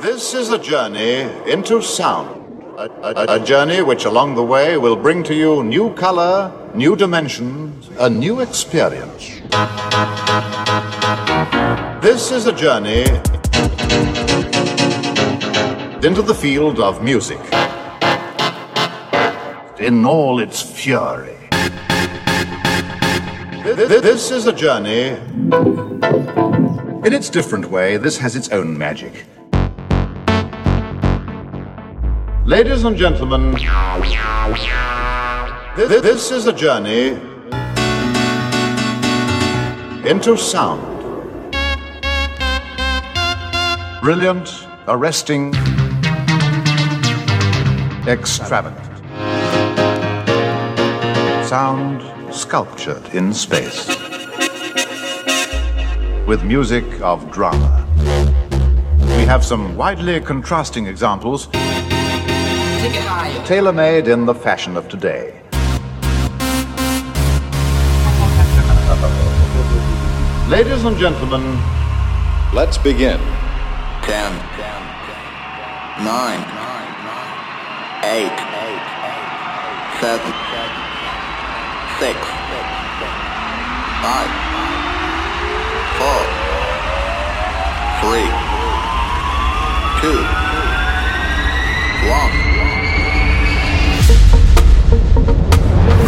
This is a journey into sound. A, a, a, journey which along the way will bring to you new color, new dimensions, a new experience. This is a journey into the field of music in all its fury. This is a journey. In its different way, this has its own magic. Ladies and gentlemen, this is a journey into sound. Brilliant, arresting, extravagant. Sound sculptured in space. With music of drama. We have some widely contrasting examples tailor made in the fashion of today. Ladies and gentlemen, let's begin. Ten, nine, eight, seven, six, five, four, three, two, one.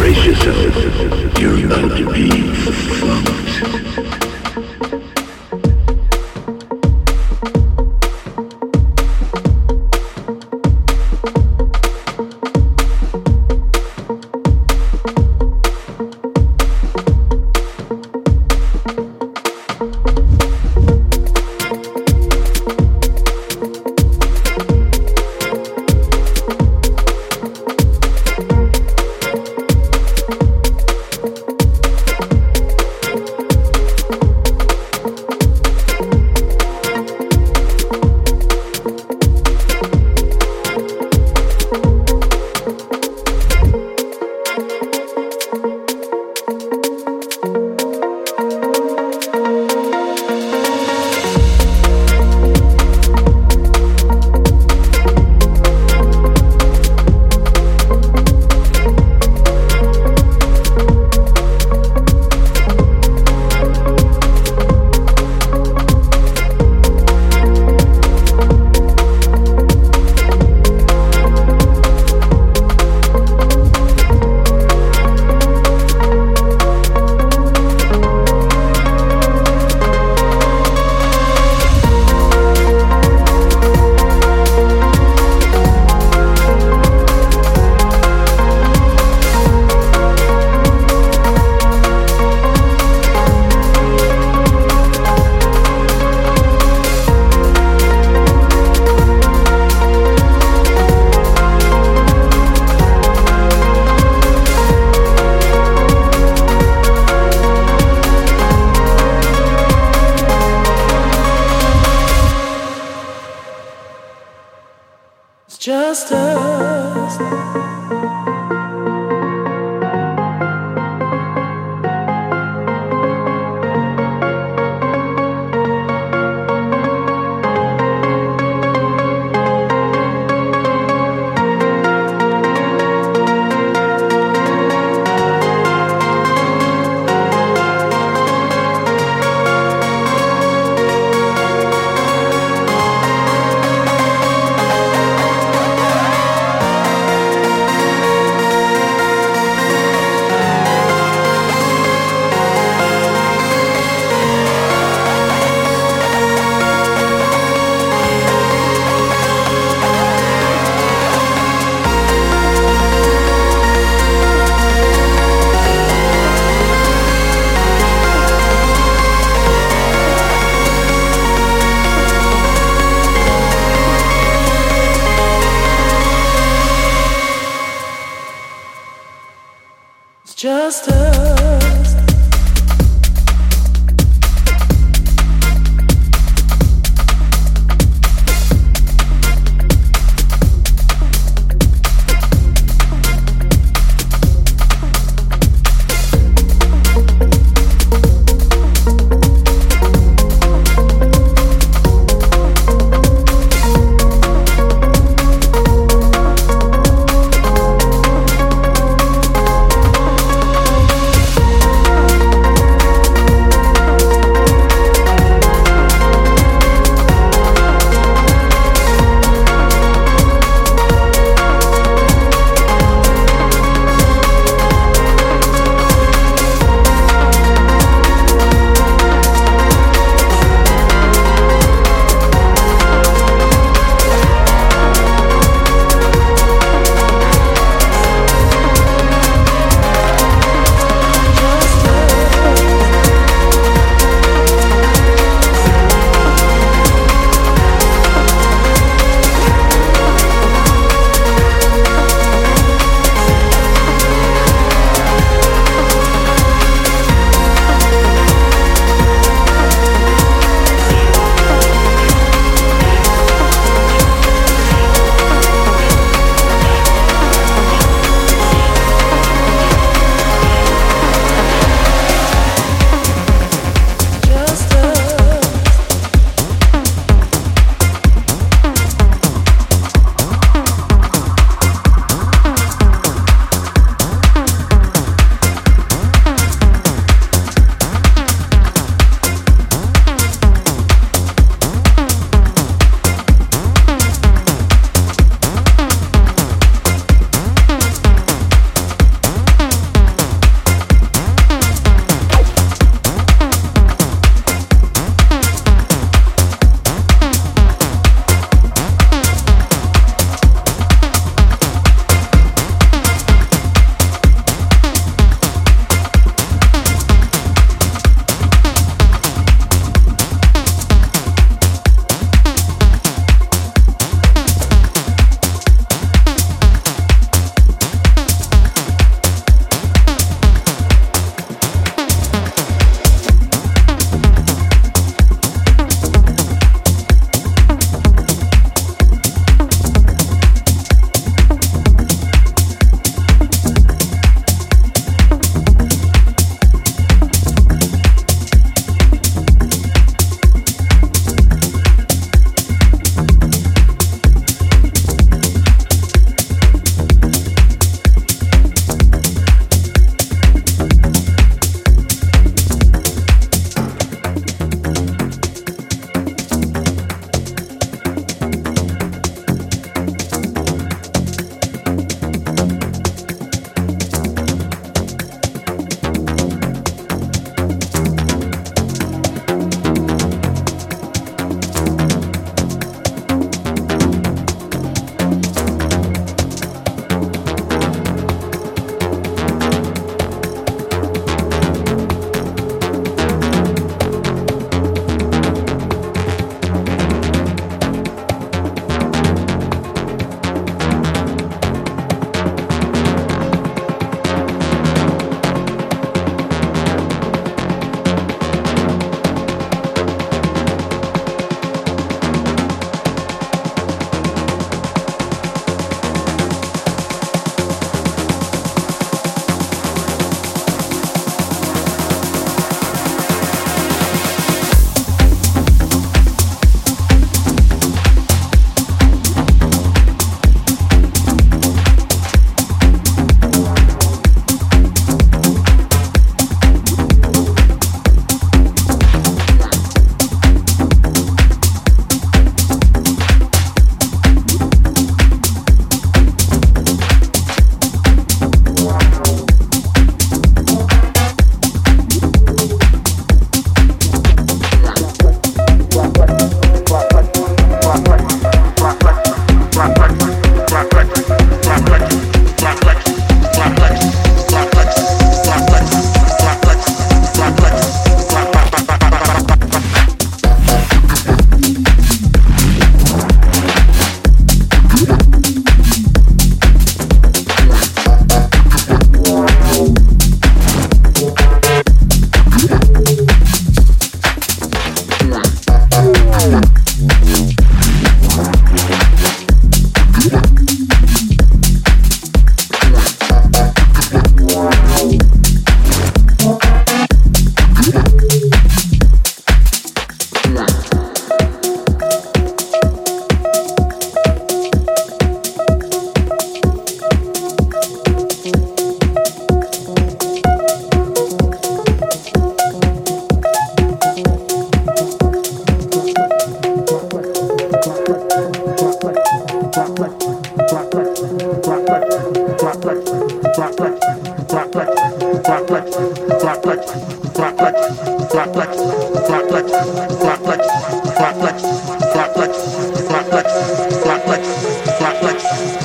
Brace yourself. You're about to be.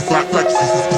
Black Brexit.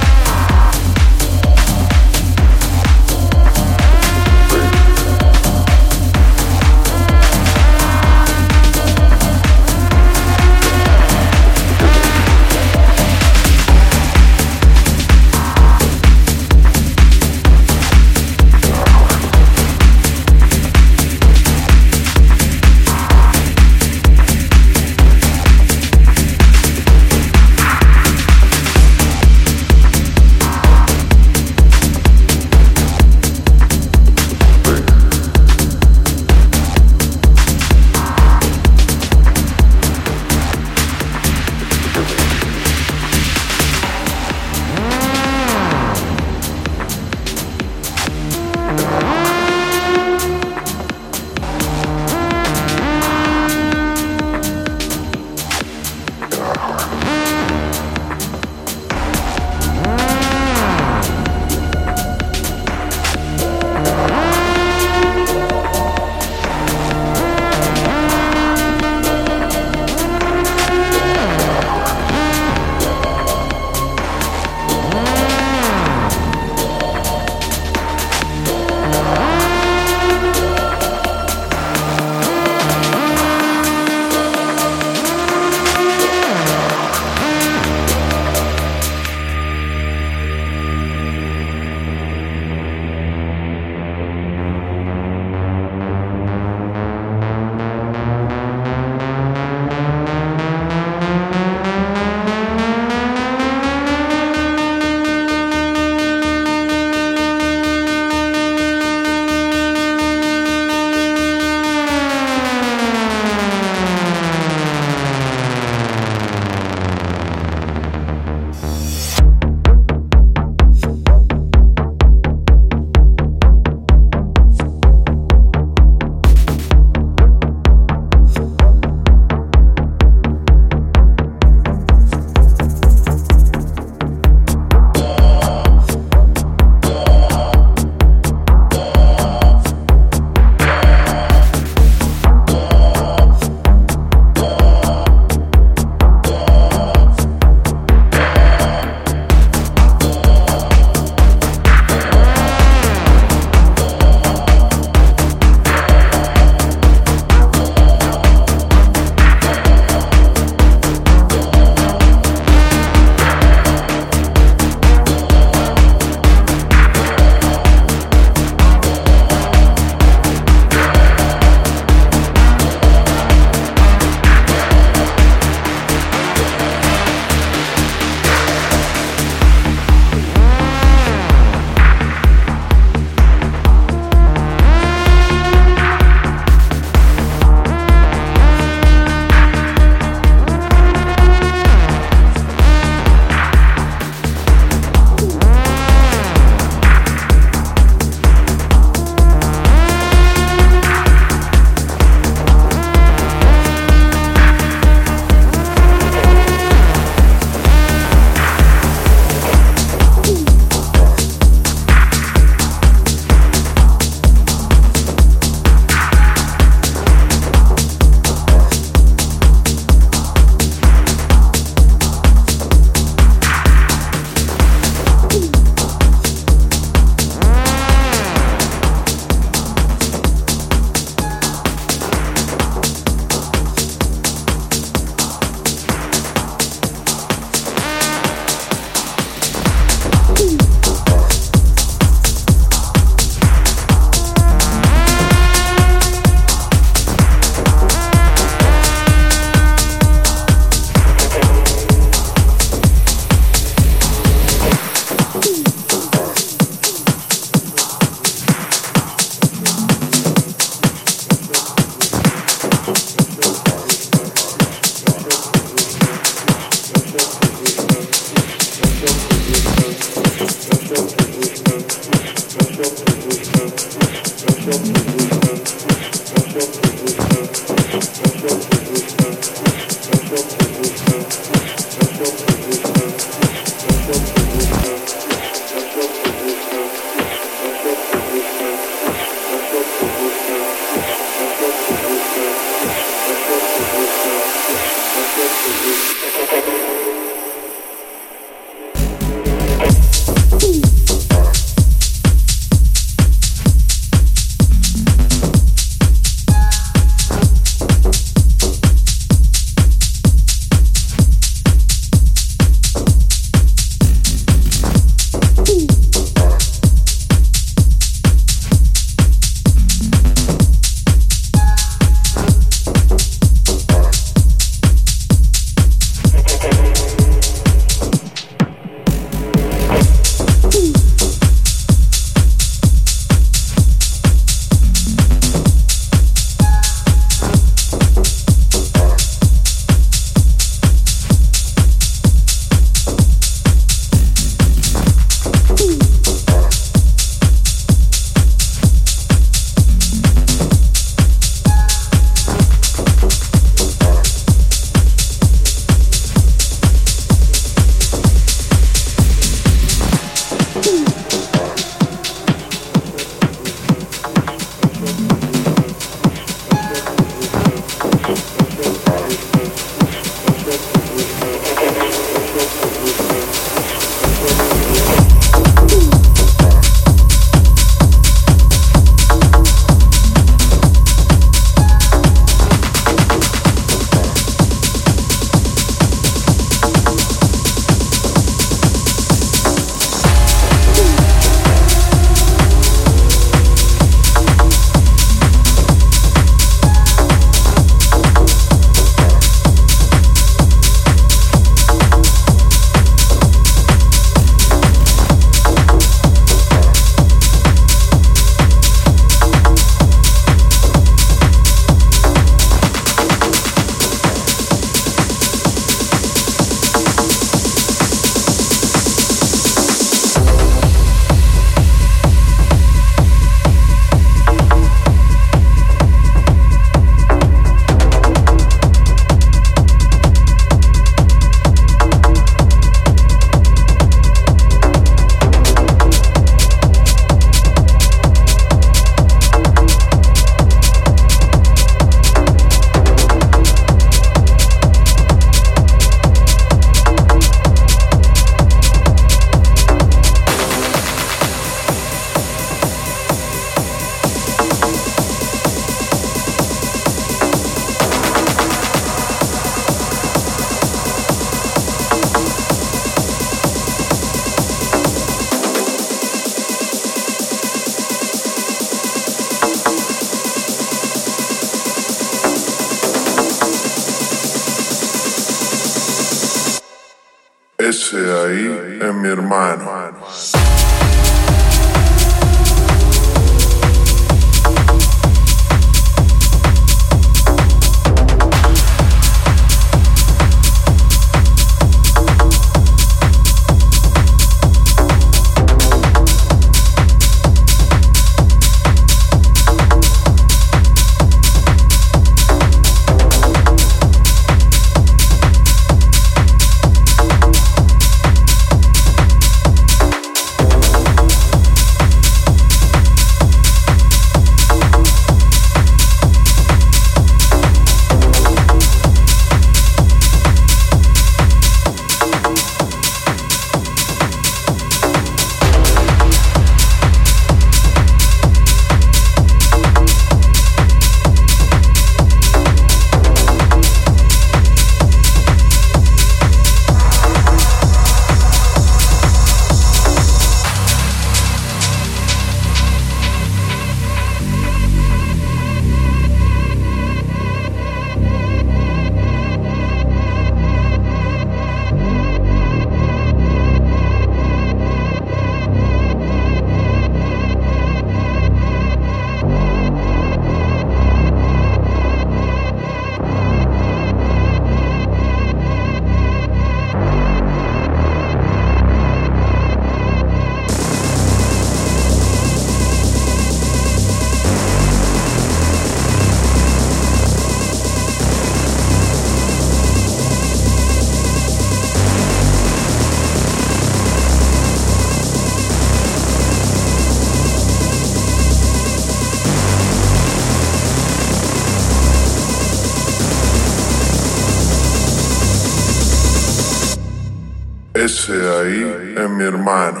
Es